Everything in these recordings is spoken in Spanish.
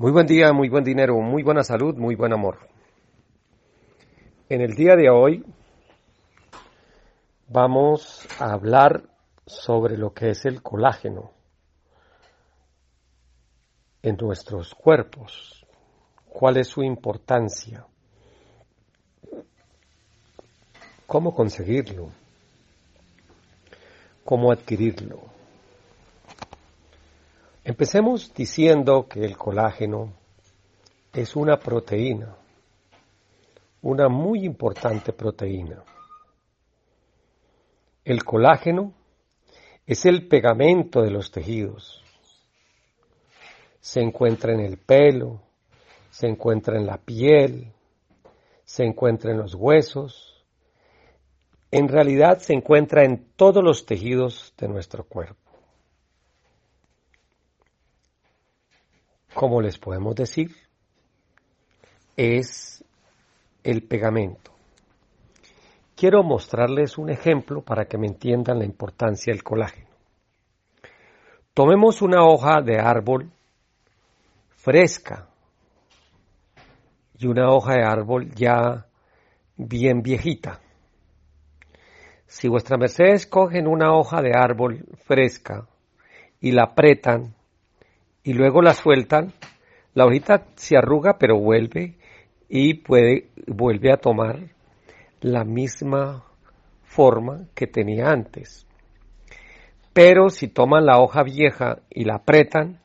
Muy buen día, muy buen dinero, muy buena salud, muy buen amor. En el día de hoy vamos a hablar sobre lo que es el colágeno en nuestros cuerpos, cuál es su importancia, cómo conseguirlo, cómo adquirirlo. Empecemos diciendo que el colágeno es una proteína, una muy importante proteína. El colágeno es el pegamento de los tejidos. Se encuentra en el pelo, se encuentra en la piel, se encuentra en los huesos. En realidad se encuentra en todos los tejidos de nuestro cuerpo. Como les podemos decir, es el pegamento. Quiero mostrarles un ejemplo para que me entiendan la importancia del colágeno. Tomemos una hoja de árbol fresca y una hoja de árbol ya bien viejita. Si vuestra mercedes cogen una hoja de árbol fresca y la apretan y luego la sueltan, la hojita se arruga pero vuelve y puede, vuelve a tomar la misma forma que tenía antes. Pero si toman la hoja vieja y la apretan,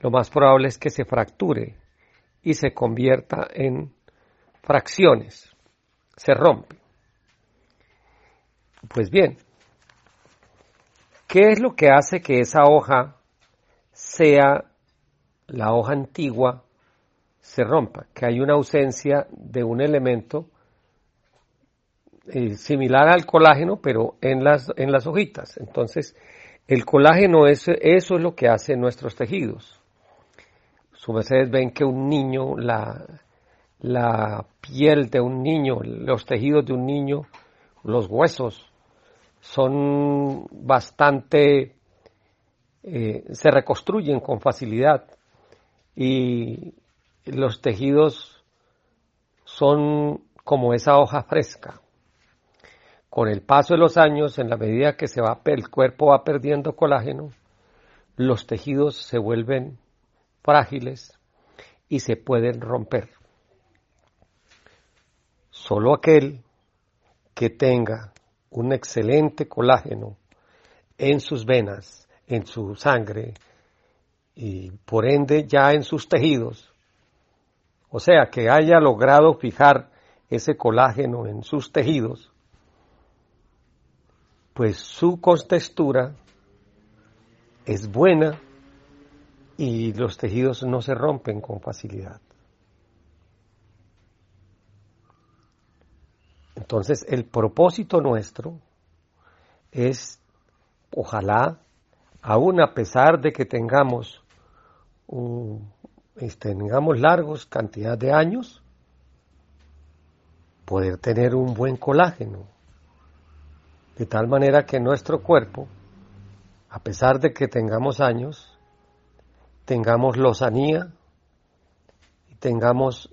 lo más probable es que se fracture y se convierta en fracciones, se rompe. Pues bien, ¿qué es lo que hace que esa hoja sea la hoja antigua se rompa, que hay una ausencia de un elemento eh, similar al colágeno, pero en las, en las hojitas. Entonces, el colágeno, es, eso es lo que hace nuestros tejidos. Su ustedes ven que un niño, la, la piel de un niño, los tejidos de un niño, los huesos, son bastante eh, se reconstruyen con facilidad y los tejidos son como esa hoja fresca. Con el paso de los años, en la medida que se va, el cuerpo va perdiendo colágeno, los tejidos se vuelven frágiles y se pueden romper. Solo aquel que tenga un excelente colágeno en sus venas en su sangre y por ende ya en sus tejidos. O sea, que haya logrado fijar ese colágeno en sus tejidos, pues su contextura es buena y los tejidos no se rompen con facilidad. Entonces, el propósito nuestro es, ojalá, aún a pesar de que tengamos, este, tengamos largos cantidad de años, poder tener un buen colágeno, de tal manera que nuestro cuerpo, a pesar de que tengamos años, tengamos lozanía y tengamos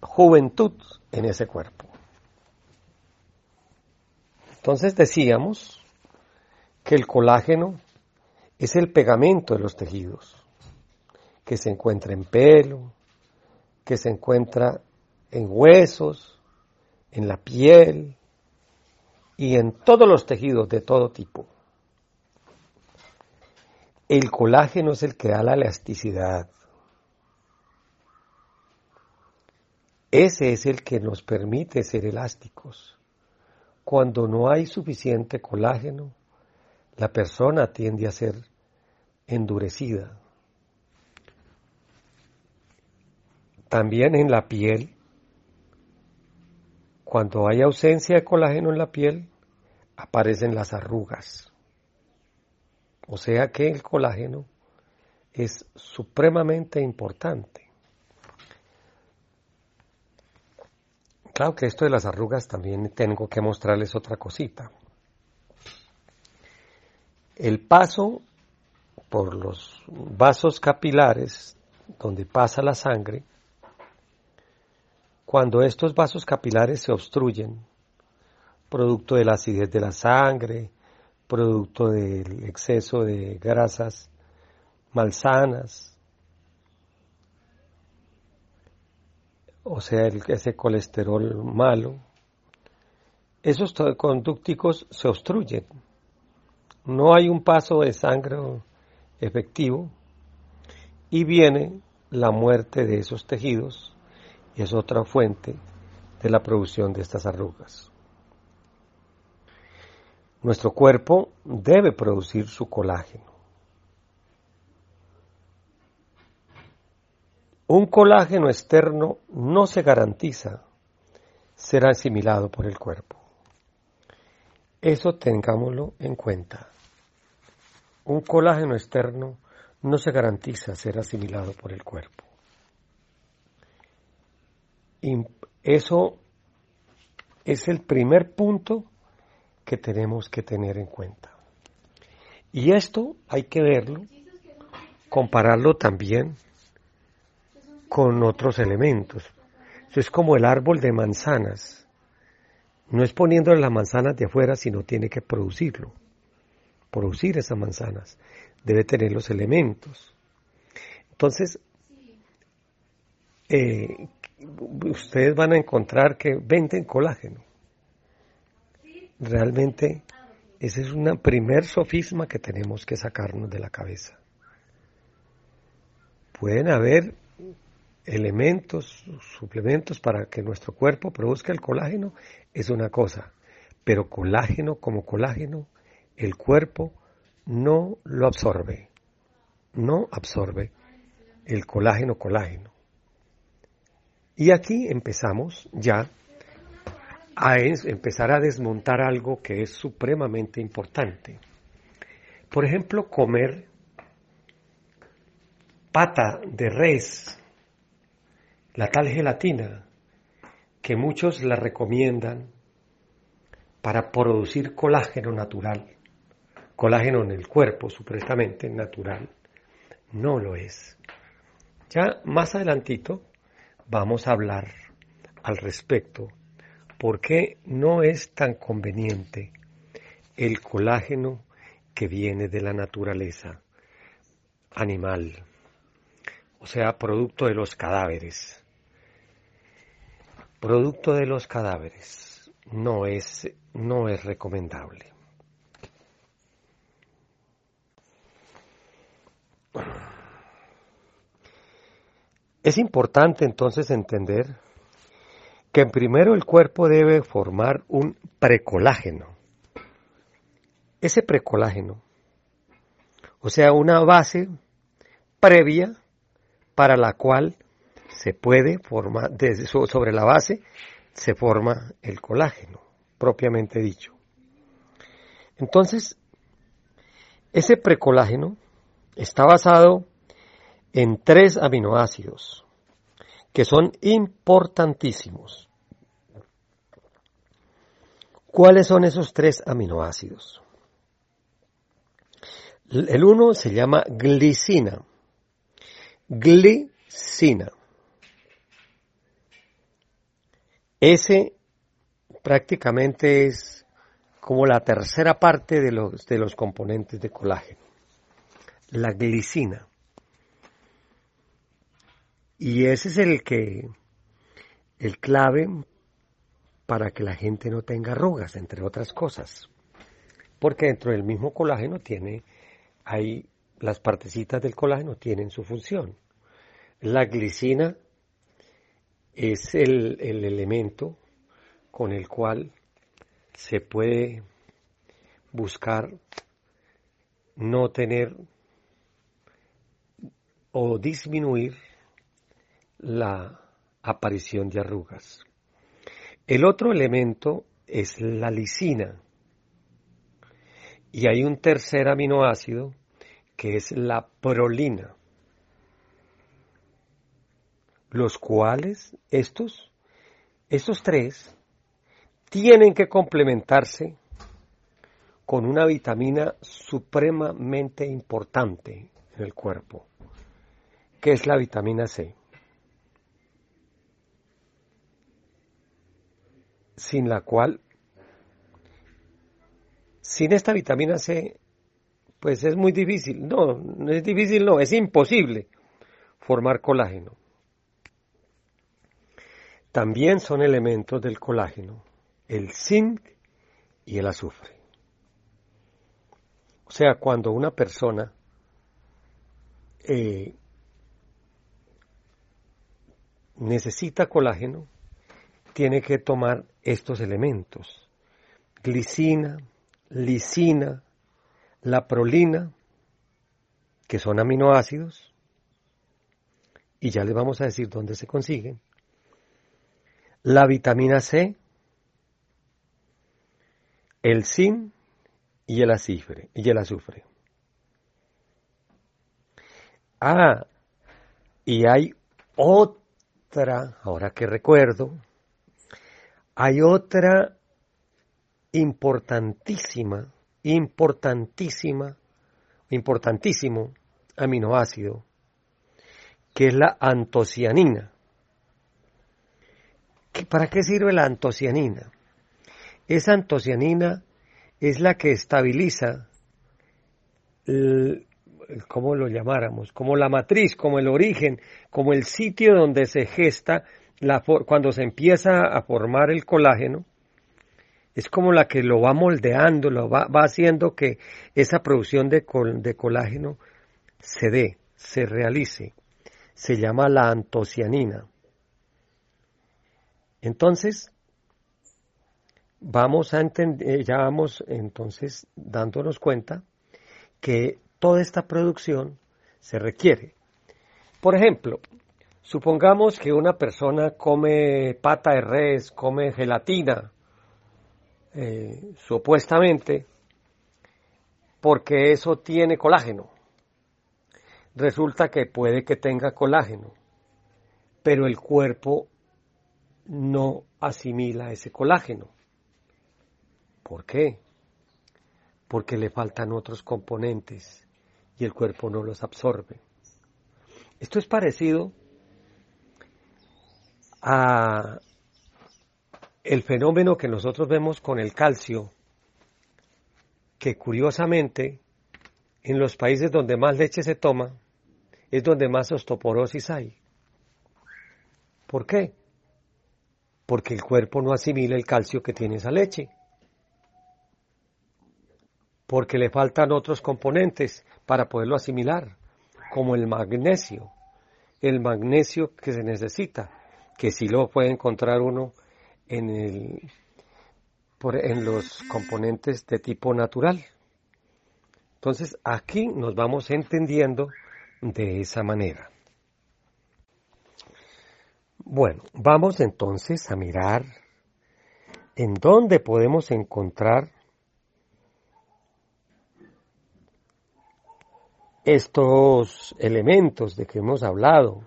juventud en ese cuerpo. Entonces decíamos que el colágeno es el pegamento de los tejidos, que se encuentra en pelo, que se encuentra en huesos, en la piel y en todos los tejidos de todo tipo. El colágeno es el que da la elasticidad. Ese es el que nos permite ser elásticos. Cuando no hay suficiente colágeno, la persona tiende a ser endurecida. También en la piel, cuando hay ausencia de colágeno en la piel, aparecen las arrugas. O sea que el colágeno es supremamente importante. Claro que esto de las arrugas también tengo que mostrarles otra cosita. El paso por los vasos capilares donde pasa la sangre, cuando estos vasos capilares se obstruyen, producto de la acidez de la sangre, producto del exceso de grasas malsanas, o sea, ese colesterol malo, esos conducticos se obstruyen. No hay un paso de sangre efectivo y viene la muerte de esos tejidos y es otra fuente de la producción de estas arrugas. Nuestro cuerpo debe producir su colágeno. Un colágeno externo no se garantiza ser asimilado por el cuerpo. Eso tengámoslo en cuenta. Un colágeno externo no se garantiza ser asimilado por el cuerpo. Y eso es el primer punto que tenemos que tener en cuenta. Y esto hay que verlo, compararlo también con otros elementos. Eso es como el árbol de manzanas. No es poniéndole las manzanas de afuera, sino tiene que producirlo. Producir esas manzanas. Debe tener los elementos. Entonces, eh, ustedes van a encontrar que venden colágeno. Realmente, ese es un primer sofisma que tenemos que sacarnos de la cabeza. Pueden haber elementos, suplementos para que nuestro cuerpo produzca el colágeno es una cosa, pero colágeno como colágeno, el cuerpo no lo absorbe, no absorbe el colágeno colágeno. Y aquí empezamos ya a empezar a desmontar algo que es supremamente importante. Por ejemplo, comer pata de res la tal gelatina que muchos la recomiendan para producir colágeno natural, colágeno en el cuerpo supuestamente natural, no lo es. Ya más adelantito vamos a hablar al respecto por qué no es tan conveniente el colágeno que viene de la naturaleza animal, o sea, producto de los cadáveres producto de los cadáveres no es, no es recomendable. Es importante entonces entender que primero el cuerpo debe formar un precolágeno. Ese precolágeno, o sea, una base previa para la cual se puede formar, desde, sobre la base se forma el colágeno, propiamente dicho. Entonces, ese precolágeno está basado en tres aminoácidos que son importantísimos. ¿Cuáles son esos tres aminoácidos? El uno se llama glicina. Glicina. Ese prácticamente es como la tercera parte de los, de los componentes de colágeno, la glicina. Y ese es el que, el clave para que la gente no tenga arrugas, entre otras cosas. Porque dentro del mismo colágeno tiene, hay, las partecitas del colágeno tienen su función. La glicina es el, elemento con el cual se puede buscar no tener o disminuir la aparición de arrugas. El otro elemento es la lisina. Y hay un tercer aminoácido que es la prolina los cuales estos, estos tres, tienen que complementarse con una vitamina supremamente importante en el cuerpo, que es la vitamina C. Sin la cual, sin esta vitamina C, pues es muy difícil. No, no es difícil, no, es imposible formar colágeno. También son elementos del colágeno el zinc y el azufre. O sea, cuando una persona eh, necesita colágeno, tiene que tomar estos elementos. Glicina, lisina, la prolina, que son aminoácidos, y ya les vamos a decir dónde se consiguen. La vitamina C, el zinc y el azufre. Y el azufre. Ah, y hay otra, ahora que recuerdo, hay otra importantísima, importantísima, importantísimo aminoácido, que es la antocianina. ¿Para qué sirve la antocianina? Esa antocianina es la que estabiliza, ¿cómo lo llamáramos? Como la matriz, como el origen, como el sitio donde se gesta cuando se empieza a formar el colágeno, es como la que lo va moldeando, lo va, haciendo que esa producción de, de colágeno se dé, se realice. Se llama la antocianina. Entonces, vamos a entender, eh, ya vamos entonces dándonos cuenta que toda esta producción se requiere. Por ejemplo, supongamos que una persona come pata de res, come gelatina, eh, supuestamente, porque eso tiene colágeno. Resulta que puede que tenga colágeno, pero el cuerpo no asimila ese colágeno. ¿Por qué? Porque le faltan otros componentes y el cuerpo no los absorbe. Esto es parecido a el fenómeno que nosotros vemos con el calcio, que curiosamente en los países donde más leche se toma es donde más osteoporosis hay. ¿Por qué? Porque el cuerpo no asimila el calcio que tiene esa leche porque le faltan otros componentes para poderlo asimilar, como el magnesio, el magnesio que se necesita, que sí lo puede encontrar uno en, el, en los componentes de tipo natural. Entonces aquí nos vamos entendiendo de esa manera. Bueno, vamos entonces a mirar en dónde podemos encontrar estos elementos de que hemos hablado,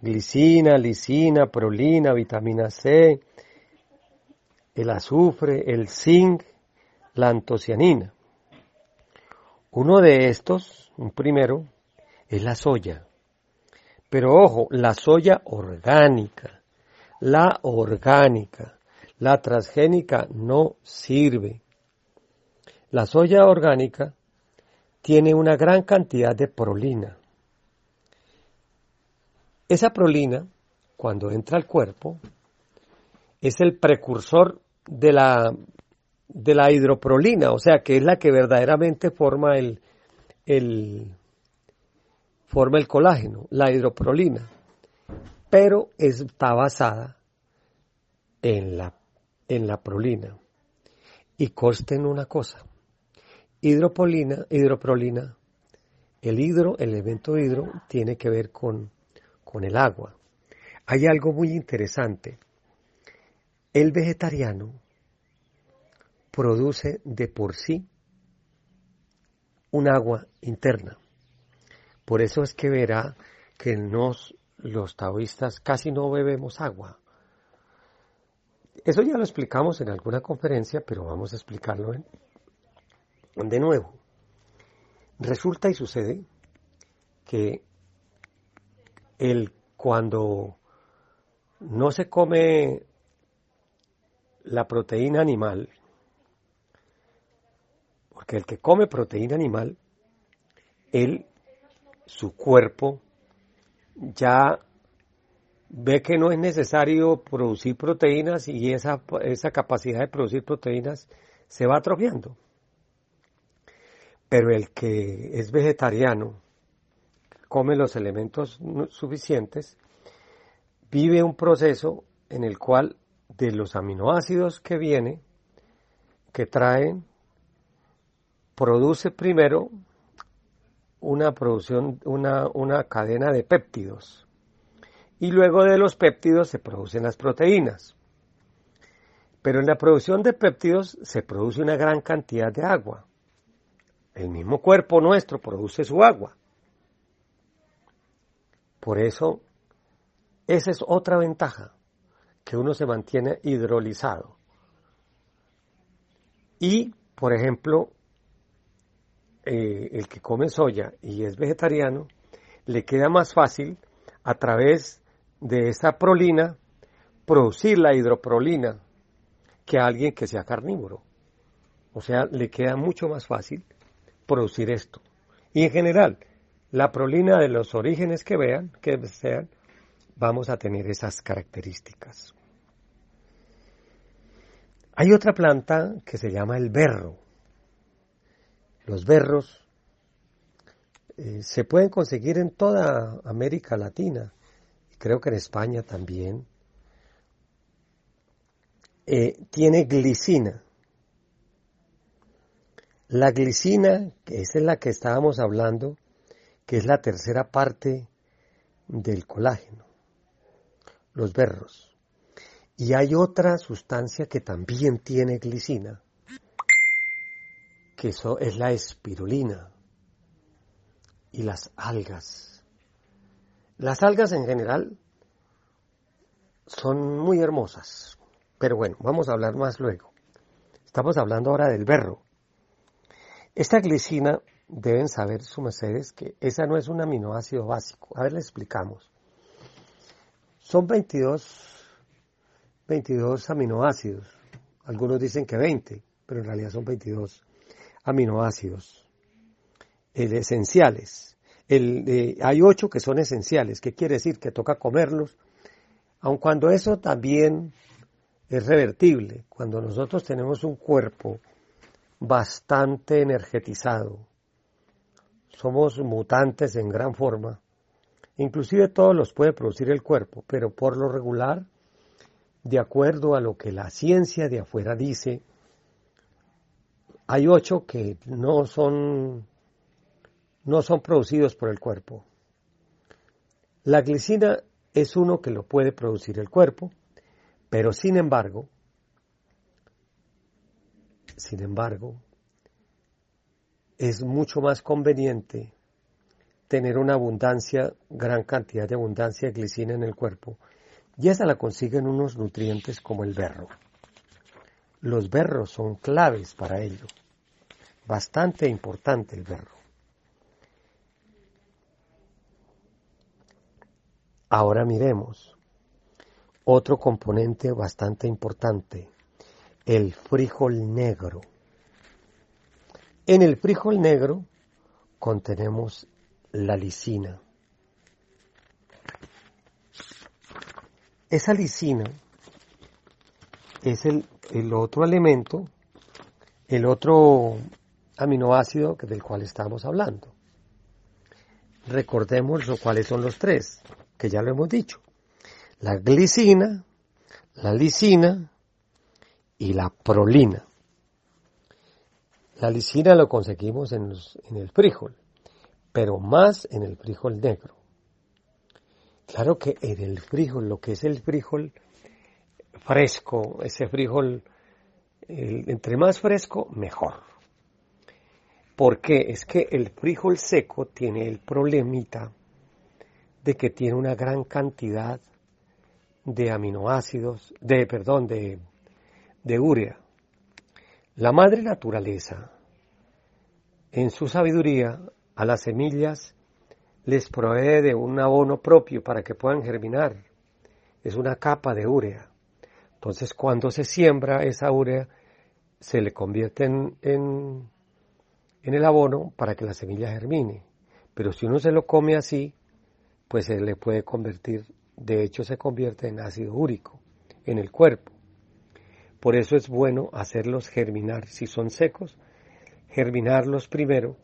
glicina, lisina, prolina, vitamina C, el azufre, el zinc, la antocianina. Uno de estos, un primero, es la soya. Pero ojo, la soya orgánica, la orgánica, la transgénica no sirve. La soya orgánica tiene una gran cantidad de prolina. Esa prolina, cuando entra al cuerpo, es el precursor de la, de la hidroprolina, o sea que es la que verdaderamente forma el, el, forma el colágeno, la hidroprolina, pero está basada en la, en la prolina. Y consta en una cosa, Hidropolina, hidroprolina. El hidro, el elemento hidro, tiene que ver con, con el agua. Hay algo muy interesante. El vegetariano produce de por sí un agua interna. Por eso es que verá que nos, los taoístas casi no bebemos agua. Eso ya lo explicamos en alguna conferencia, pero vamos a explicarlo en, De nuevo, resulta y sucede que el cuando no se come la proteína animal, porque el que come proteína animal, él, su cuerpo, ya ve que no es necesario producir proteínas y esa, esa capacidad de producir proteínas se va atrofiando. Pero el que es vegetariano, come los elementos suficientes, vive un proceso en el cual de los aminoácidos que viene, que traen, produce primero una producción, una, una cadena de péptidos. Y luego de los péptidos se producen las proteínas. Pero en la producción de péptidos se produce una gran cantidad de agua. El mismo cuerpo nuestro produce su agua. Por eso, esa es otra ventaja, que uno se mantiene hidrolizado. Y, por ejemplo, eh, el que come soya y es vegetariano, le queda más fácil a través de esa prolina producir la hidroprolina que a alguien que sea carnívoro. O sea, le queda mucho más fácil producir esto. Y en general, la prolina de los orígenes que vean, que sean, vamos a tener esas características. Hay otra planta que se llama el berro. Los berros eh, se pueden conseguir en toda América Latina, y creo que en España también. Eh, tiene glicina. La glicina, que es la que estábamos hablando, que es la tercera parte del colágeno, los berros. Y hay otra sustancia que también tiene glicina, que eso es la espirulina y las algas. Las algas en general son muy hermosas, pero bueno, vamos a hablar más luego. Estamos hablando ahora del berro. Esta glicina, deben saber sus mercedes que esa no es un aminoácido básico. A ver, le explicamos. Son 22, 22 aminoácidos. Algunos dicen que 20, pero en realidad son 22 aminoácidos esenciales. El, eh, hay ocho que son esenciales, que quiere decir que toca comerlos, aun cuando eso también es revertible. Cuando nosotros tenemos un cuerpo bastante energetizado, somos mutantes en gran forma, inclusive todos los puede producir el cuerpo, pero por lo regular, de acuerdo a lo que la ciencia de afuera dice, hay ocho que no son, no son producidos por el cuerpo. La glicina es uno que lo puede producir el cuerpo, pero sin embargo, sin embargo, es mucho más conveniente tener una abundancia, gran cantidad de abundancia de glicina en el cuerpo, y esa la consiguen unos nutrientes como el berro. Los berros son claves para ello. Bastante importante el berro. Ahora miremos otro componente bastante importante, el frijol negro. En el frijol negro contenemos la lisina. Esa lisina es el, el otro elemento, el otro aminoácido del cual estamos hablando. Recordemos cuáles son los tres, que ya lo hemos dicho. La glicina, la lisina y la prolina. La lisina lo conseguimos en, el frijol, pero más en el frijol negro. Claro que en el frijol, lo que es el frijol fresco, ese frijol, entre más fresco, mejor. Porque es que el frijol seco tiene el problemita de que tiene una gran cantidad de aminoácidos, de, perdón, de, de urea. La madre naturaleza en su sabiduría a las semillas les provee de un abono propio para que puedan germinar. Es una capa de urea. Entonces cuando se siembra esa urea se le convierte en, en, el abono para que la semilla germine. Pero si uno se lo come así, pues se le puede convertir, de hecho se convierte en ácido úrico en el cuerpo. Por eso es bueno hacerlos germinar. Si son secos, germinarlos primero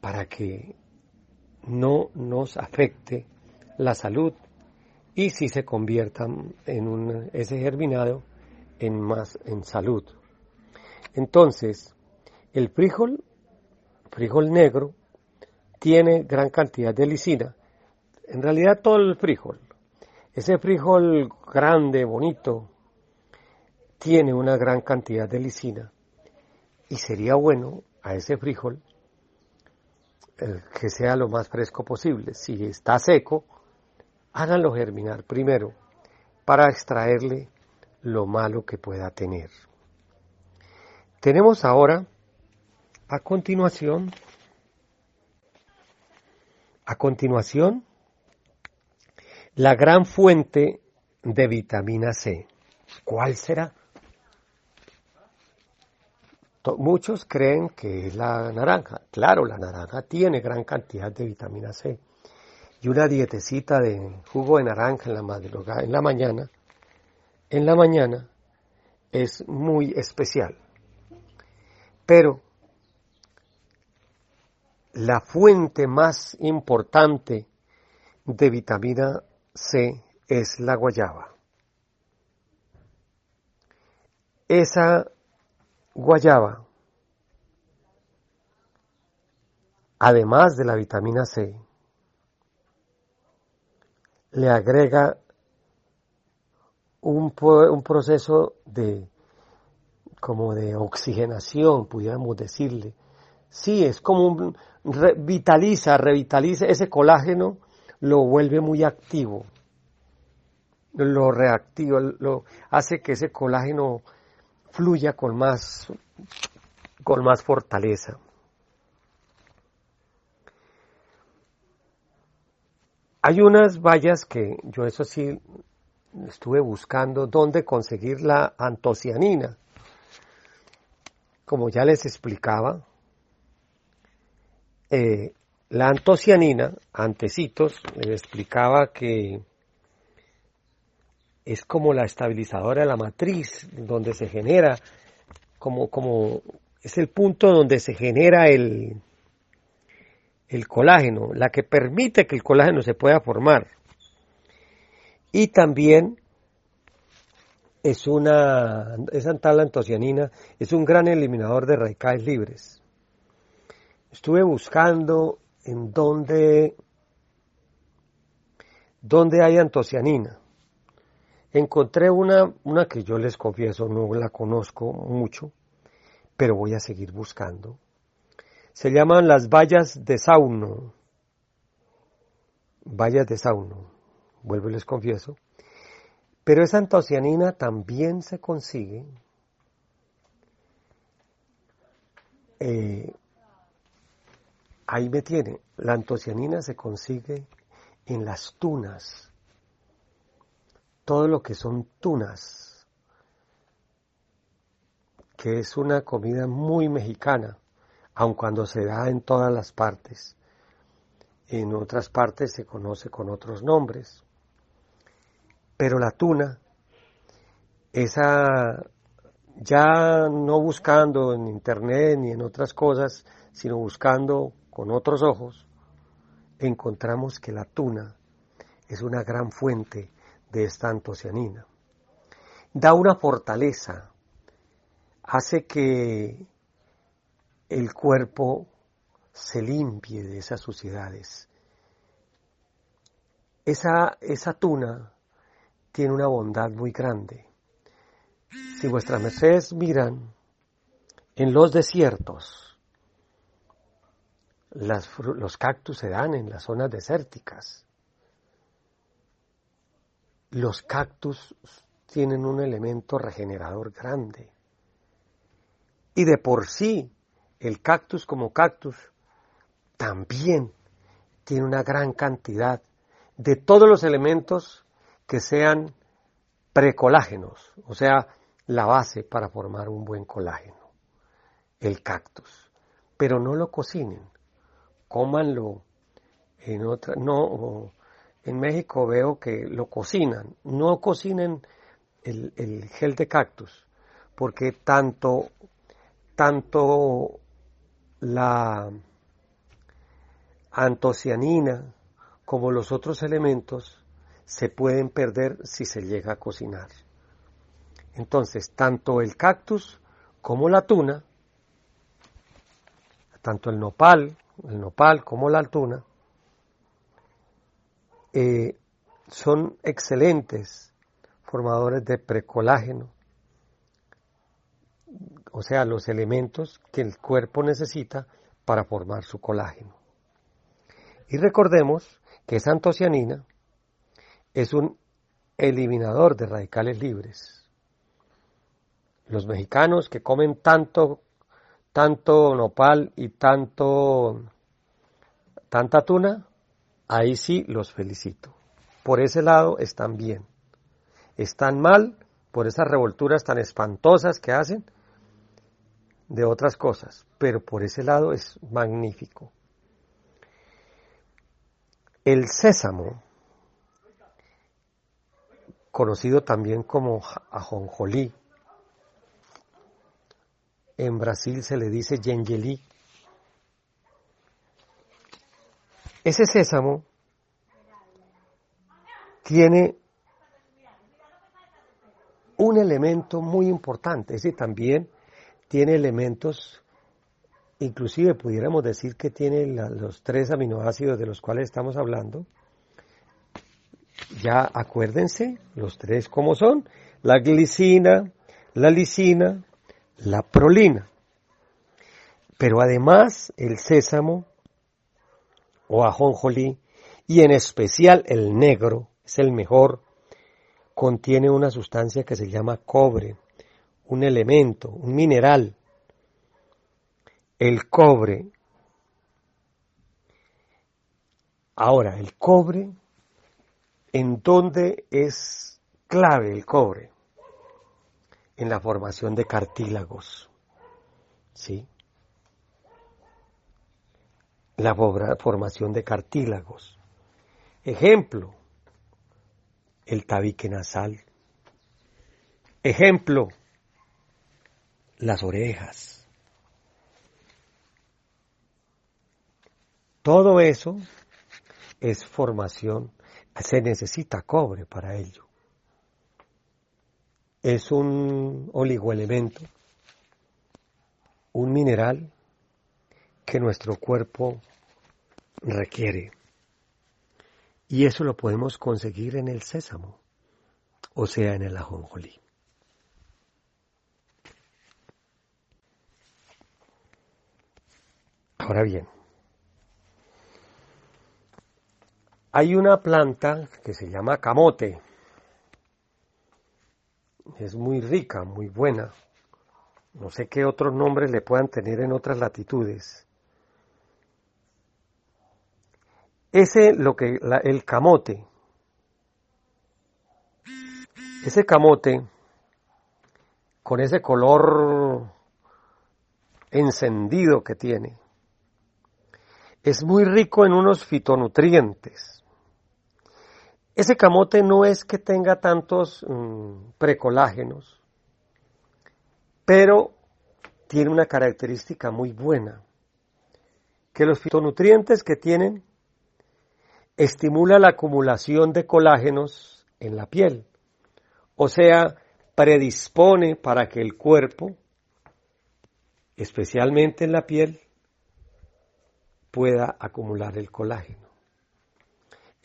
para que no nos afecte la salud y si se conviertan en un, ese germinado en más en salud. Entonces, el frijol, frijol negro, tiene gran cantidad de lisina. En realidad todo el frijol, ese frijol grande, bonito, tiene una gran cantidad de lisina y sería bueno a ese frijol que sea lo más fresco posible. Si está seco, háganlo germinar primero para extraerle lo malo que pueda tener. Tenemos ahora, a continuación, a continuación, la gran fuente de vitamina C. ¿Cuál será? Muchos creen que es la naranja. Claro, la naranja tiene gran cantidad de vitamina C. Y una dietecita de jugo de naranja en la madrugada, en la mañana, en la mañana es muy especial. Pero la fuente más importante de vitamina C es la guayaba. Esa guayaba, además de la vitamina C, le agrega un, proceso de como de oxigenación, pudiéramos decirle. Sí, es como un, revitaliza, revitaliza ese colágeno, lo vuelve muy activo, lo reactiva, lo hace que ese colágeno fluya con más, con más fortaleza. Hay unas vallas que yo eso sí estuve buscando dónde conseguir la antocianina. Como ya les explicaba, eh, la antocianina, antecitos, les explicaba que es como la estabilizadora de la matriz, donde se genera, como, como es el punto donde se genera el, el colágeno, la que permite que el colágeno se pueda formar. Y también es una, esa tabla antocianina es un gran eliminador de radicales libres. Estuve buscando en dónde, dónde hay antocianina encontré una, una que yo les confieso no la conozco mucho, pero voy a seguir buscando. Se llaman las vallas de sauno. Vallas de sauno, vuelvo y les confieso. Pero esa antocianina también se consigue eh, ahí me tiene. La antocianina se consigue en las tunas todo lo que son tunas, que es una comida muy mexicana, aun cuando se da en todas las partes. En otras partes se conoce con otros nombres. Pero la tuna, esa ya no buscando en internet ni en otras cosas, sino buscando con otros ojos, encontramos que la tuna es una gran fuente de esta antocianina. Da una fortaleza, hace que el cuerpo se limpie de esas suciedades. Esa, esa tuna tiene una bondad muy grande. Si vuestras mercedes miran en los desiertos, los cactus se dan en las zonas desérticas. Los cactus tienen un elemento regenerador grande. Y de por sí, el cactus como cactus también tiene una gran cantidad de todos los elementos que sean precolágenos, o sea, la base para formar un buen colágeno, el cactus. Pero no lo cocinen, cómanlo en otra, no, en México veo que lo cocinan, no cocinen el, el gel de cactus, porque tanto, tanto la antocianina como los otros elementos se pueden perder si se llega a cocinar. Entonces, tanto el cactus como la tuna, tanto el nopal, el nopal como la tuna, eh, son excelentes formadores de precolágeno, o sea, los elementos que el cuerpo necesita para formar su colágeno. Y recordemos que esa antocianina es un eliminador de radicales libres. Los mexicanos que comen tanto, tanto nopal y tanto, tanta tuna, ahí sí los felicito. Por ese lado están bien. Están mal por esas revolturas tan espantosas que hacen de otras cosas, pero por ese lado es magnífico. El sésamo, conocido también como ajonjolí, en Brasil se le dice yengelí. Ese sésamo tiene un elemento muy importante, ese también tiene elementos inclusive pudiéramos decir que tiene los tres aminoácidos de los cuales estamos hablando. Ya acuérdense, los tres como son, la glicina, la lisina, la prolina. Pero además el sésamo o ajonjolí y en especial el negro es el mejor, contiene una sustancia que se llama cobre, un elemento, un mineral el cobre. Ahora, el cobre, ¿en dónde es clave el cobre? En la formación de cartílagos. ¿Sí? La formación de cartílagos. Ejemplo, el tabique nasal. Ejemplo, las orejas. Todo eso es formación, se necesita cobre para ello. Es un oligoelemento, un mineral que nuestro cuerpo requiere. Y eso lo podemos conseguir en el sésamo, o sea, en el ajonjolí. Ahora bien, Hay una planta que se llama camote. Es muy rica, muy buena. No sé qué otros nombres le puedan tener en otras latitudes. Ese, lo que, el camote. Ese camote, con ese color encendido que tiene, es muy rico en unos fitonutrientes ese camote no es que tenga tantos mm, precolágenos, pero tiene una característica muy buena, que los fitonutrientes que tienen estimula la acumulación de colágenos en la piel, o sea, predispone para que el cuerpo, especialmente en la piel, pueda acumular el colágeno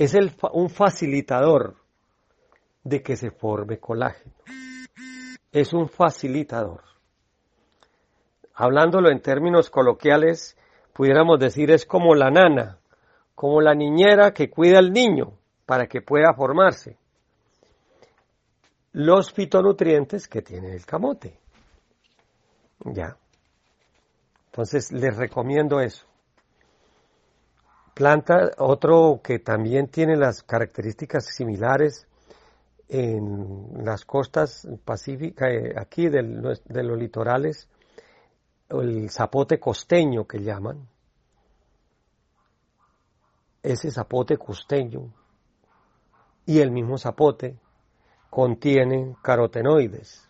es el, un facilitador de que se forme colágeno. Es un facilitador. Hablándolo en términos coloquiales, pudiéramos decir es como la nana, como la niñera que cuida al niño para que pueda formarse. Los fitonutrientes que tiene el camote. Ya. Entonces les recomiendo eso. Planta, otro que también tiene las características similares en las costas pacíficas, eh, aquí de los litorales, el zapote costeño que llaman. Ese zapote costeño y el mismo zapote contienen carotenoides.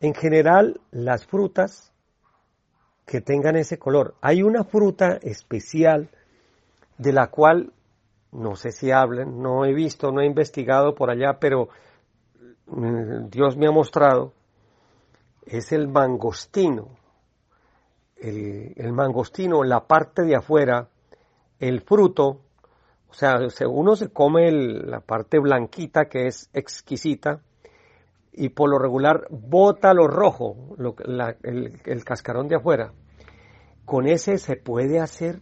En general, las frutas que tengan ese color. Hay una fruta especial de la cual no sé si hablen, no he visto, no he investigado por allá, pero mm, Dios me ha mostrado, es el mangostino. El, mangostino, la parte de afuera, el fruto, o sea, uno se come la parte blanquita que es exquisita y por lo regular bota lo rojo, el cascarón de afuera. Con ese se puede hacer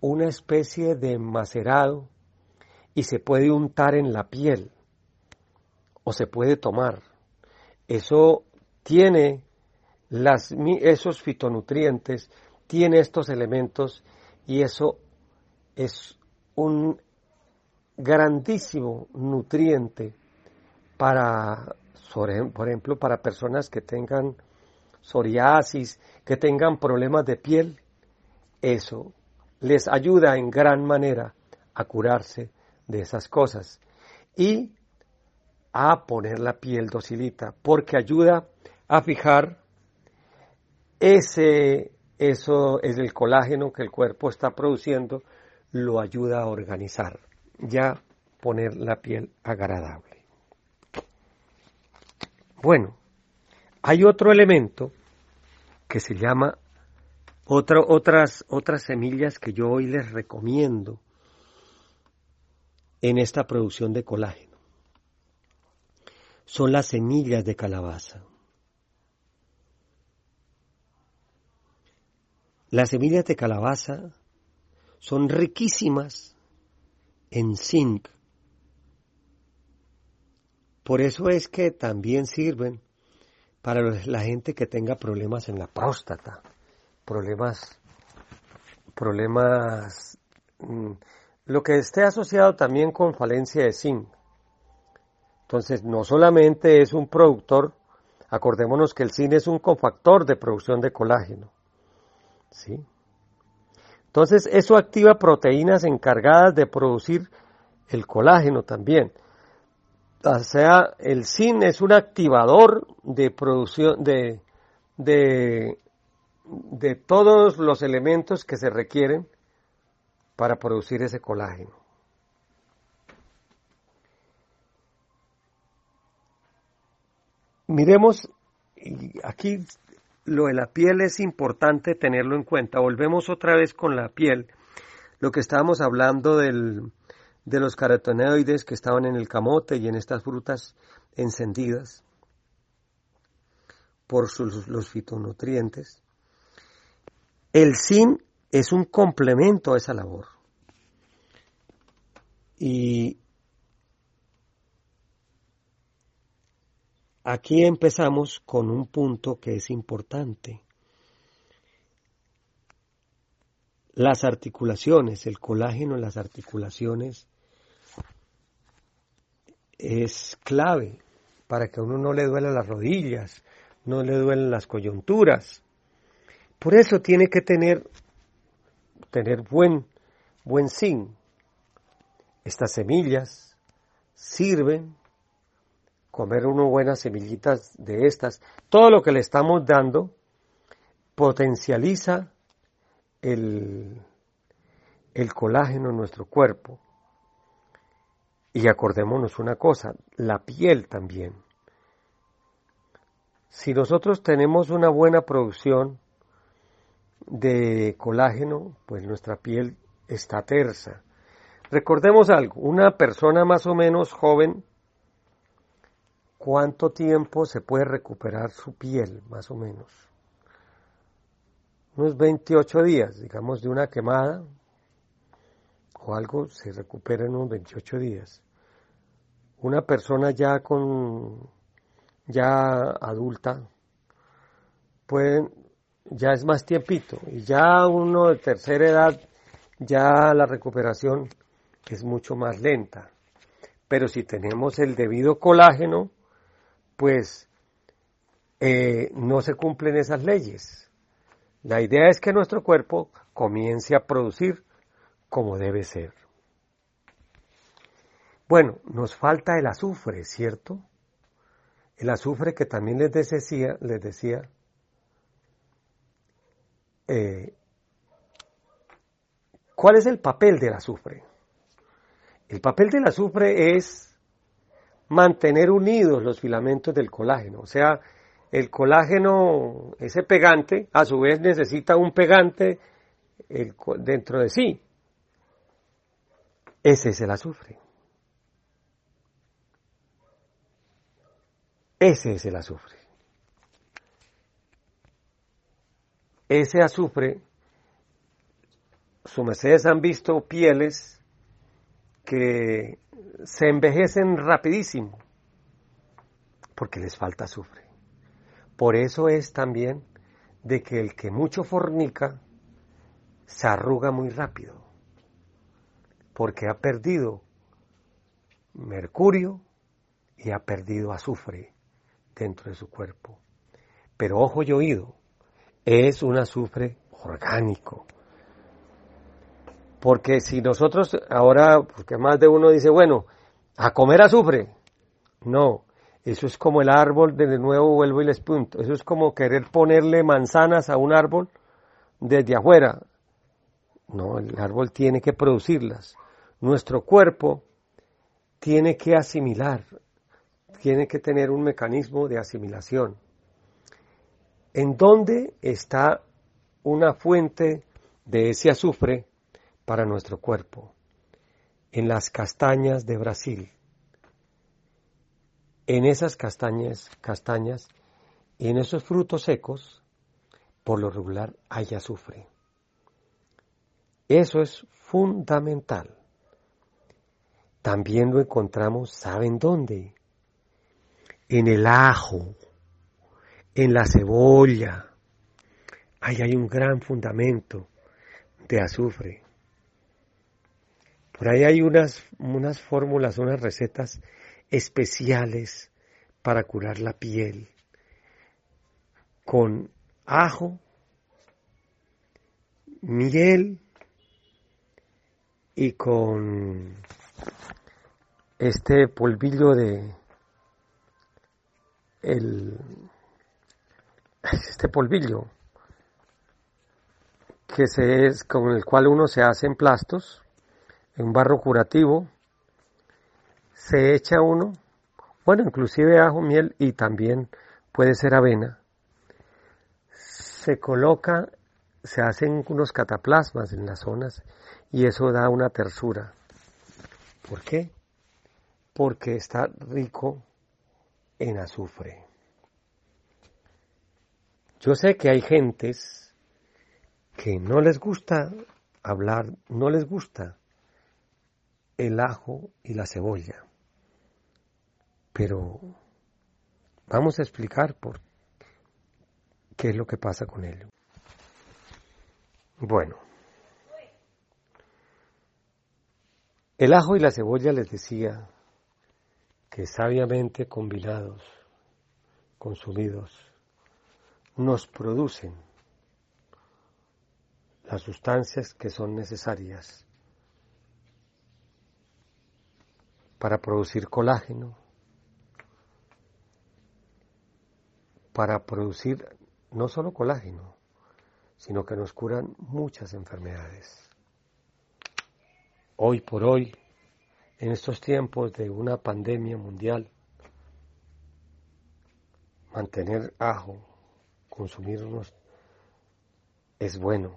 una especie de macerado y se puede untar en la piel o se puede tomar. Eso tiene esos fitonutrientes, tiene estos elementos y eso es un grandísimo nutriente para, por ejemplo, para personas que tengan psoriasis, que tengan problemas de piel. Eso les ayuda en gran manera a curarse de esas cosas y a poner la piel docilita, porque ayuda a fijar ese, eso es el colágeno que el cuerpo está produciendo, lo ayuda a organizar, ya poner la piel agradable. Bueno, hay otro elemento que se llama otras, otras semillas que yo hoy les recomiendo en esta producción de colágeno son las semillas de calabaza. Las semillas de calabaza son riquísimas en zinc. Por eso es que también sirven para la gente que tenga problemas en la próstata problemas, problemas, mm, lo que esté asociado también con falencia de zinc. Entonces, no solamente es un productor, acordémonos que el zinc es un cofactor de producción de colágeno. ¿Sí? Entonces, eso activa proteínas encargadas de producir el colágeno también. O sea, el zinc es un activador de producción de, de de todos los elementos que se requieren para producir ese colágeno. Miremos, aquí lo de la piel es importante tenerlo en cuenta. Volvemos otra vez con la piel. Lo que estábamos hablando del, de los carotenoides que estaban en el camote y en estas frutas encendidas por sus, los fitonutrientes. El zinc es un complemento a esa labor. Y aquí empezamos con un punto que es importante. Las articulaciones, el colágeno en las articulaciones es clave para que a uno no le duelen las rodillas, no le duelen las coyunturas, por eso tiene que tener, tener buen, buen zinc. Estas semillas sirven, comer unas buenas semillitas de estas. Todo lo que le estamos dando potencializa el, el colágeno en nuestro cuerpo. Y acordémonos una cosa, la piel también. Si nosotros tenemos una buena producción de colágeno, pues nuestra piel está tersa. Recordemos algo, una persona más o menos joven, ¿cuánto tiempo se puede recuperar su piel, más o menos? Unos 28 días, digamos, de una quemada o algo se recupera en unos 28 días. Una persona ya con, ya adulta, pueden ya es más tiempito. Y ya uno de tercera edad, ya la recuperación es mucho más lenta. Pero si tenemos el debido colágeno, pues eh, no se cumplen esas leyes. La idea es que nuestro cuerpo comience a producir como debe ser. Bueno, nos falta el azufre, ¿cierto? El azufre que también les decía, les decía eh, ¿cuál es el papel del azufre? El papel del azufre es mantener unidos los filamentos del colágeno, o sea, el colágeno, ese pegante, a su vez necesita un pegante dentro de sí. Ese es el azufre. Ese es el azufre. Ese azufre, su mercedes han visto pieles que se envejecen rapidísimo porque les falta azufre. Por eso es también de que el que mucho fornica se arruga muy rápido, porque ha perdido mercurio y ha perdido azufre dentro de su cuerpo. Pero ojo y oído, es un azufre orgánico. Porque si nosotros ahora, porque más de uno dice, bueno, a comer azufre. No, eso es como el árbol, de nuevo vuelvo y les punto. Eso es como querer ponerle manzanas a un árbol desde afuera. No, el árbol tiene que producirlas. Nuestro cuerpo tiene que asimilar, tiene que tener un mecanismo de asimilación. ¿En dónde está una fuente de ese azufre para nuestro cuerpo? En las castañas de Brasil en esas castañas, castañas y en esos frutos secos, por lo regular hay azufre. Eso es fundamental. También lo encontramos, ¿saben dónde? En el ajo, en la cebolla. Ahí hay un gran fundamento de azufre. Por ahí hay unas, unas fórmulas, unas recetas especiales para curar la piel con ajo, miel y con este polvillo de el este polvillo que se es con el cual uno se hace en plastos en barro curativo se echa uno, bueno, inclusive ajo, miel y también puede ser avena. Se coloca, se hacen unos cataplasmas en las zonas y eso da una tersura. ¿Por qué? Porque está rico en azufre. Yo sé que hay gentes que no les gusta hablar, no les gusta el ajo y la cebolla. Pero vamos a explicar por qué es lo que pasa con ello. Bueno, el ajo y la cebolla les decía que sabiamente combinados, consumidos, nos producen las sustancias que son necesarias para producir colágeno, para producir no solo colágeno, sino que nos curan muchas enfermedades. Hoy por hoy, en estos tiempos de una pandemia mundial, mantener ajo, consumirnos, es bueno.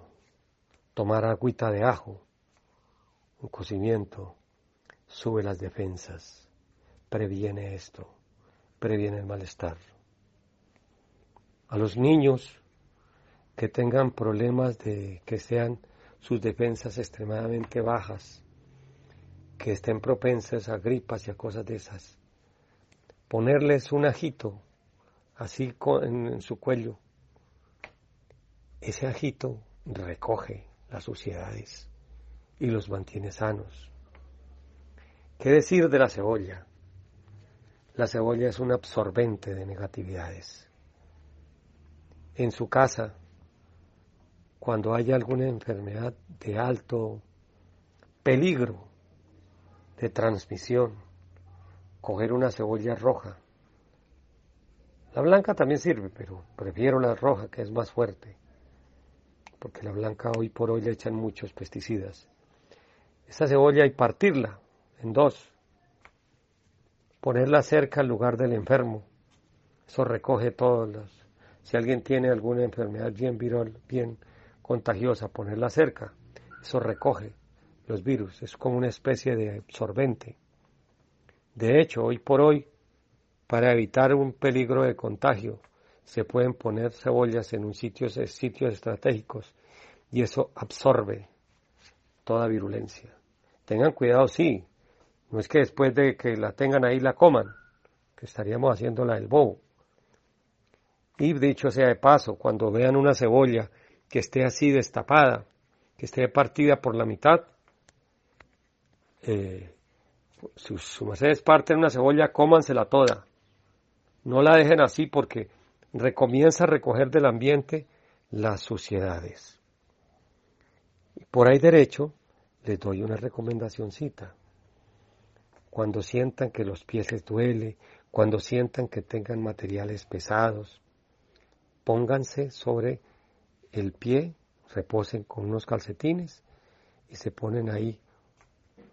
Tomar agüita de ajo, un cocimiento, sube las defensas, previene esto, previene el malestar. A los niños que tengan problemas de que sean sus defensas extremadamente bajas, que estén propensas a gripas y a cosas de esas, ponerles un ajito así en, su cuello ese ajito recoge las suciedades y los mantiene sanos. ¿Qué decir de la cebolla? La cebolla es un absorbente de negatividades. En su casa, cuando haya alguna enfermedad de alto peligro de transmisión, coger una cebolla roja. La blanca también sirve, pero prefiero la roja, que es más fuerte, porque la blanca hoy por hoy le echan muchos pesticidas. Esta cebolla hay partirla en dos, ponerla cerca al lugar del enfermo. Eso recoge todos los. Si alguien tiene alguna enfermedad bien viral, bien contagiosa, ponerla cerca. Eso recoge los virus. Es como una especie de absorbente. De hecho, hoy por hoy, para evitar un peligro de contagio, se pueden poner cebollas en un sitios, sitios estratégicos y eso absorbe toda virulencia. Tengan cuidado, sí. No es que después de que la tengan ahí la coman, que estaríamos haciéndola del bobo. Y dicho sea de paso, cuando vean una cebolla que esté así destapada, que esté partida por la mitad, eh, si su mercedes parte una cebolla, cómansela toda. No la dejen así porque recomienza a recoger del ambiente las suciedades. Por ahí derecho, les doy una recomendacióncita. Cuando sientan que los pies les duele, cuando sientan que tengan materiales pesados, pónganse sobre el pie, reposen con unos calcetines y se ponen ahí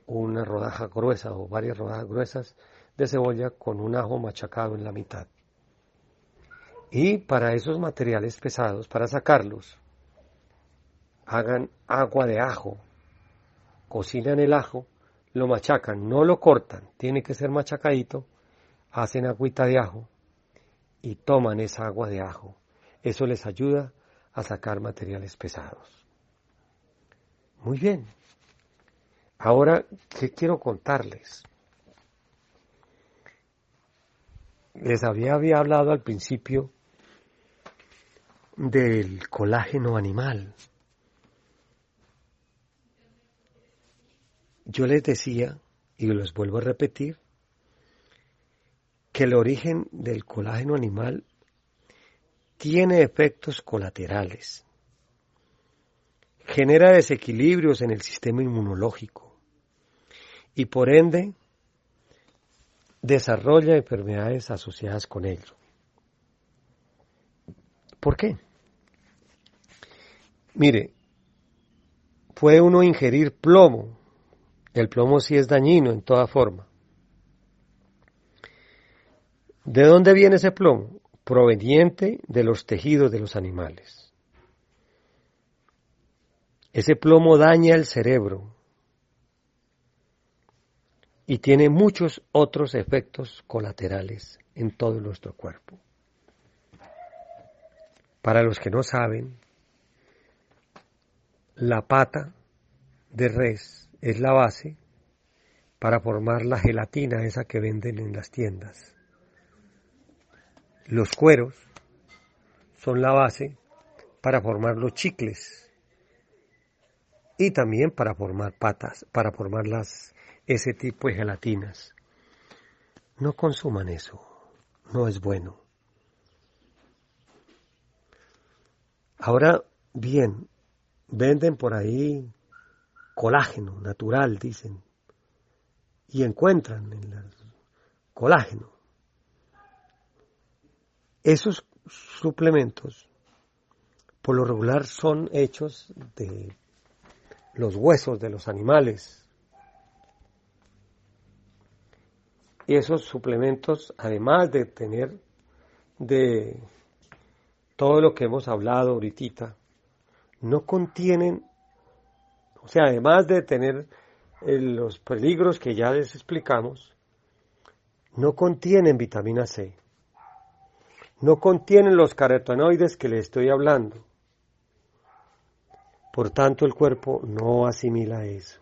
una rodaja gruesa o varias rodajas gruesas de cebolla con un ajo machacado en la mitad. Y para esos materiales pesados, para sacarlos, hagan agua de ajo, cocinan el ajo, lo machacan, no lo cortan, tiene que ser machacadito, hacen agüita de ajo y toman esa agua de ajo. Eso les ayuda a sacar materiales pesados. Muy bien. Ahora, ¿qué quiero contarles? Les había, había hablado al principio del colágeno animal. Yo les decía, y los vuelvo a repetir, que el origen del colágeno animal tiene efectos colaterales, genera desequilibrios en el sistema inmunológico y por ende desarrolla enfermedades asociadas con ello. ¿Por qué? Mire, puede uno ingerir plomo. El plomo sí es dañino en toda forma. ¿De dónde viene ese plomo? proveniente de los tejidos de los animales. Ese plomo daña el cerebro y tiene muchos otros efectos colaterales en todo nuestro cuerpo. Para los que no saben, la pata de res es la base para formar la gelatina esa que venden en las tiendas. Los cueros son la base para formar los chicles y también para formar patas, para formar las, ese tipo de gelatinas. No consuman eso, no es bueno. Ahora bien, venden por ahí colágeno natural, dicen, y encuentran en el colágeno. Esos suplementos, por lo regular, son hechos de los huesos de los animales. Y esos suplementos, además de tener de todo lo que hemos hablado ahorita, no contienen, o sea, además de tener eh, los peligros que ya les explicamos, no contienen vitamina C no contienen los carotenoides que le estoy hablando. Por tanto, el cuerpo no asimila eso.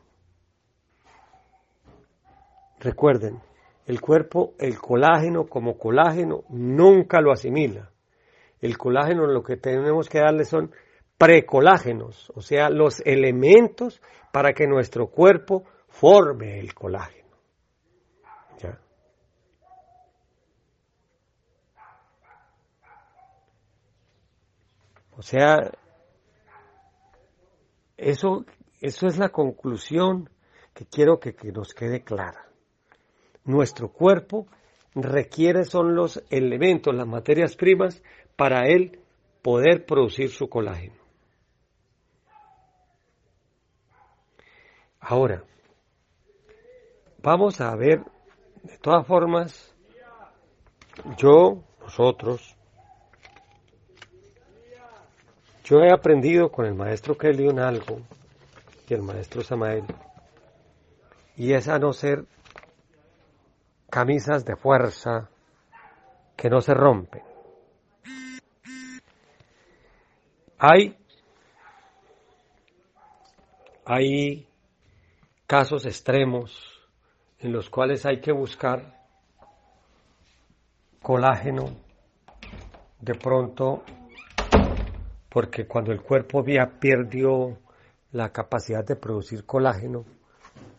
Recuerden, el cuerpo, el colágeno como colágeno, nunca lo asimila. El colágeno lo que tenemos que darle son precolágenos, o sea, los elementos para que nuestro cuerpo forme el colágeno. O sea, eso, eso es la conclusión que quiero que, que nos quede clara. Nuestro cuerpo requiere son los elementos, las materias primas para él poder producir su colágeno. Ahora, vamos a ver, de todas formas, yo, nosotros, yo he aprendido con el maestro Kelly algo y el maestro Samael, y es a no ser camisas de fuerza que no se rompen. Hay, hay casos extremos en los cuales hay que buscar colágeno de pronto porque cuando el cuerpo ya perdió la capacidad de producir colágeno,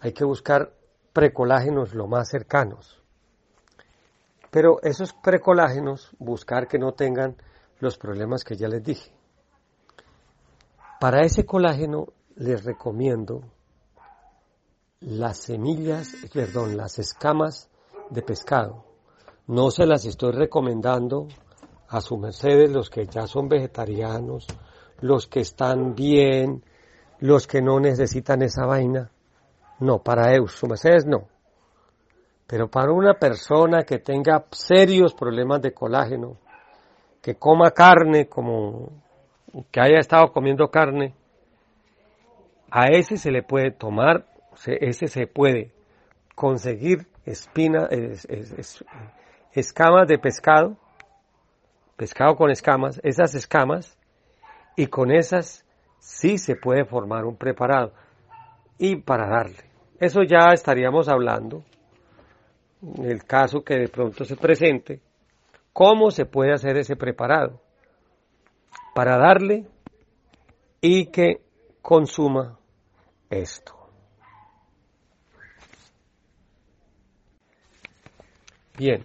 hay que buscar precolágenos lo más cercanos. Pero esos precolágenos, buscar que no tengan los problemas que ya les dije. Para ese colágeno les recomiendo las semillas, perdón, las escamas de pescado. No se las estoy recomendando a su mercedes los que ya son vegetarianos, los que están bien, los que no necesitan esa vaina. No, para ellos, su mercedes no. Pero para una persona que tenga serios problemas de colágeno, que coma carne como que haya estado comiendo carne, a ese se le puede tomar, ese se puede conseguir espina, escamas de pescado, pescado con escamas, esas escamas, y con esas sí se puede formar un preparado. Y para darle. Eso ya estaríamos hablando el caso que de pronto se presente, cómo se puede hacer ese preparado para darle y que consuma esto. Bien.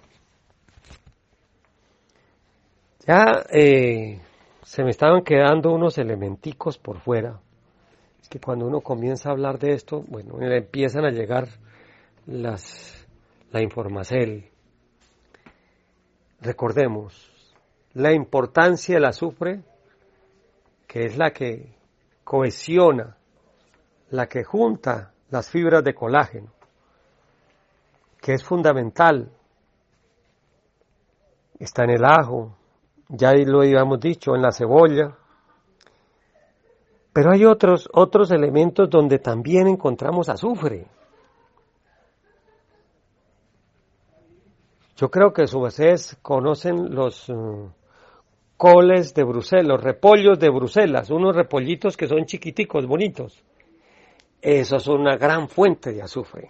Ya eh, se me estaban quedando unos elementicos por fuera. Es que cuando uno comienza a hablar de esto, bueno, empiezan a llegar las la informacel. Recordemos la importancia del azufre, que es la que cohesiona, la que junta las fibras de colágeno, que es fundamental. Está en el ajo, ya lo habíamos dicho, en la cebolla. Pero hay otros, otros elementos donde también encontramos azufre. Yo creo que su ustedes conocen los uh, coles de Bruselas, los repollos de Bruselas, unos repollitos que son chiquiticos, bonitos. Esos son una gran fuente de azufre.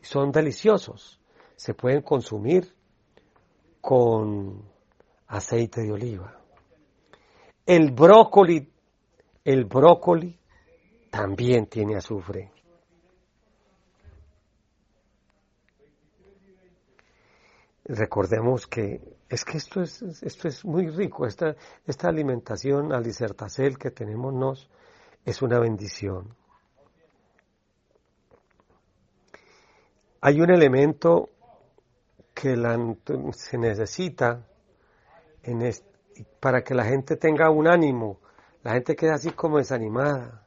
Son deliciosos. Se pueden consumir con aceite de oliva. El brócoli, el brócoli también tiene azufre. recordemos que es que esto es, esto es muy rico, esta, esta alimentación al disertacel que tenemos nos es una bendición. Hay un elemento que se necesita en para que la gente tenga un ánimo, la gente queda así como desanimada.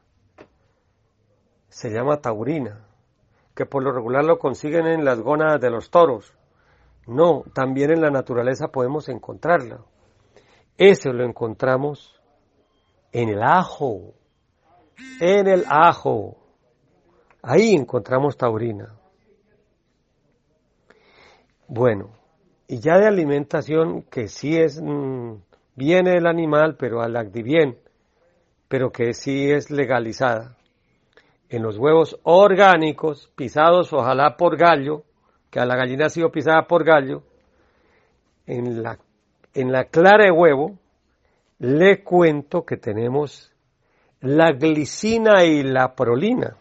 Se llama taurina, que por lo regular lo consiguen en las gónadas de los toros no, también en la naturaleza podemos encontrarla. Eso lo encontramos en el ajo. En el ajo. Ahí encontramos taurina. Bueno, y ya de alimentación que sí es, mm, viene del animal, pero al bien, pero que sí es legalizada. En los huevos orgánicos, pisados ojalá por gallo, que a la gallina ha sido pisada por gallo, en la, en la clara de huevo le cuento que tenemos la glicina y la prolina.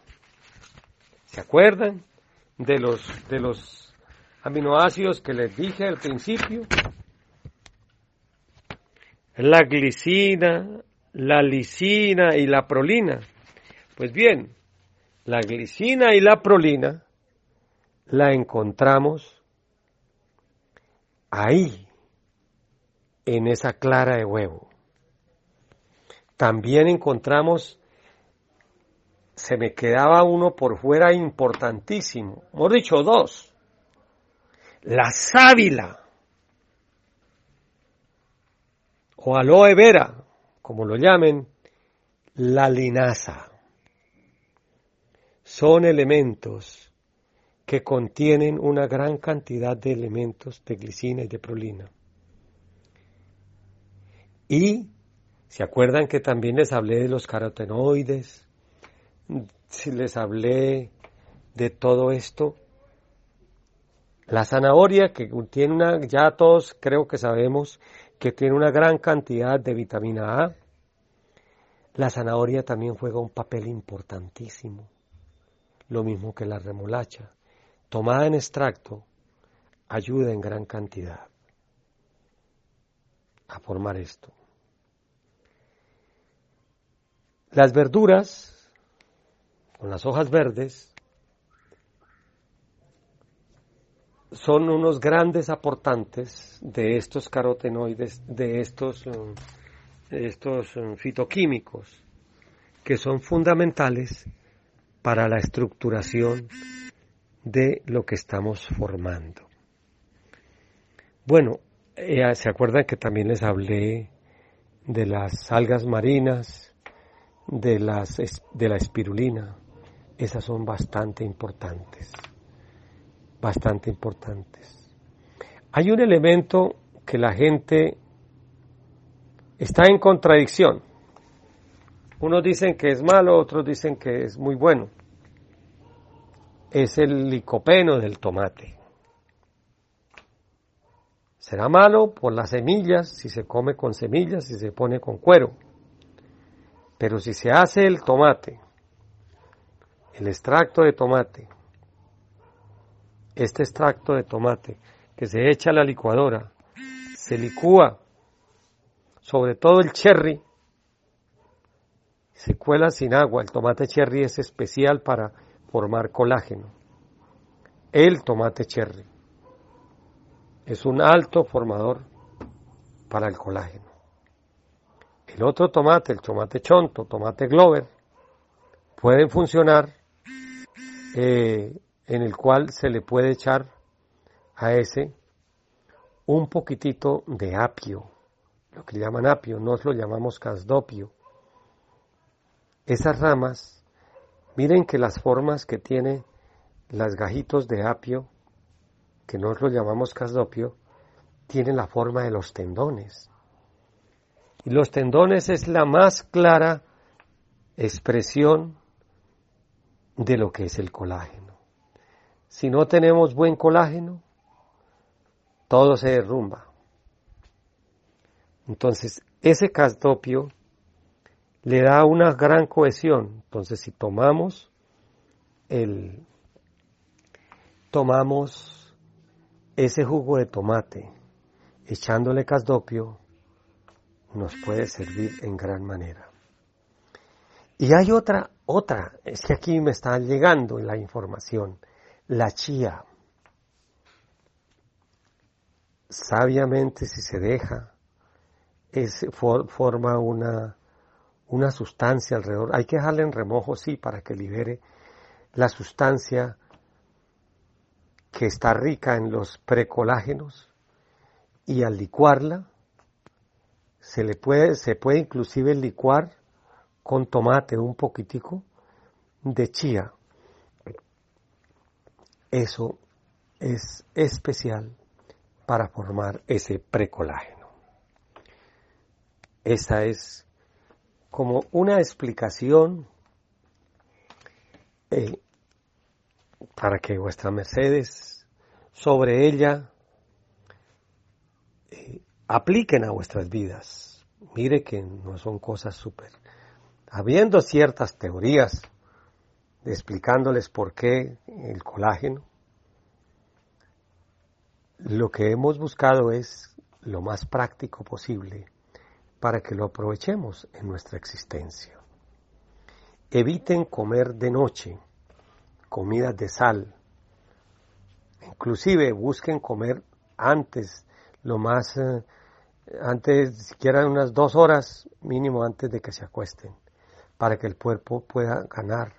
¿Se acuerdan de los, de los aminoácidos que les dije al principio? La glicina, la lisina y la prolina. Pues bien, la glicina y la prolina la encontramos ahí, en esa clara de huevo. También encontramos, se me quedaba uno por fuera importantísimo, hemos dicho dos, la sábila o aloe vera, como lo llamen, la linaza. Son elementos que contienen una gran cantidad de elementos de glicina y de prolina. Y, ¿se acuerdan que también les hablé de los carotenoides? Si les hablé de todo esto. La zanahoria, que tiene una, ya todos creo que sabemos que tiene una gran cantidad de vitamina A. La zanahoria también juega un papel importantísimo, lo mismo que la remolacha tomada en extracto, ayuda en gran cantidad a formar esto. Las verduras, con las hojas verdes, son unos grandes aportantes de estos carotenoides, de estos, um, estos um, fitoquímicos, que son fundamentales para la estructuración de lo que estamos formando. Bueno, eh, ¿se acuerdan que también les hablé de las algas marinas, de, las, de la espirulina? Esas son bastante importantes, bastante importantes. Hay un elemento que la gente está en contradicción. Unos dicen que es malo, otros dicen que es muy bueno es el licopeno del tomate. Será malo por las semillas, si se come con semillas, si se pone con cuero. Pero si se hace el tomate, el extracto de tomate, este extracto de tomate que se echa a la licuadora, se licúa, sobre todo el cherry, se cuela sin agua. El tomate cherry es especial para formar colágeno. El tomate cherry es un alto formador para el colágeno. El otro tomate, el tomate chonto, tomate glover, pueden funcionar eh, en el cual se le puede echar a ese un poquitito de apio, lo que llaman apio, nos lo llamamos casdopio. Esas ramas Miren que las formas que tiene las gajitos de apio, que nosotros llamamos casdopio, tienen la forma de los tendones. Y los tendones es la más clara expresión de lo que es el colágeno. Si no tenemos buen colágeno, todo se derrumba. Entonces, ese casdopio le da una gran cohesión. Entonces, si tomamos el tomamos ese jugo de tomate echándole casdopio, nos puede servir en gran manera. Y hay otra, otra, es que aquí me está llegando la información, la chía. Sabiamente si se deja, es, forma una, una sustancia alrededor. Hay que dejarla en remojo, sí, para que libere la sustancia que está rica en los precolágenos y al licuarla se le puede, se puede inclusive licuar con tomate un poquitico de chía. Eso es especial para formar ese precolágeno. Esa es como una explicación eh, para que vuestra Mercedes sobre ella eh, apliquen a vuestras vidas. Mire que no son cosas súper. Habiendo ciertas teorías explicándoles por qué el colágeno, lo que hemos buscado es lo más práctico posible para que lo aprovechemos en nuestra existencia. Eviten comer de noche comidas de sal. Inclusive busquen comer antes, lo más, eh, antes, siquiera unas dos horas mínimo antes de que se acuesten, para que el cuerpo pueda ganar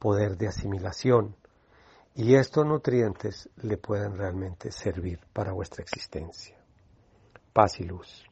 poder de asimilación y estos nutrientes le puedan realmente servir para vuestra existencia. Paz y luz.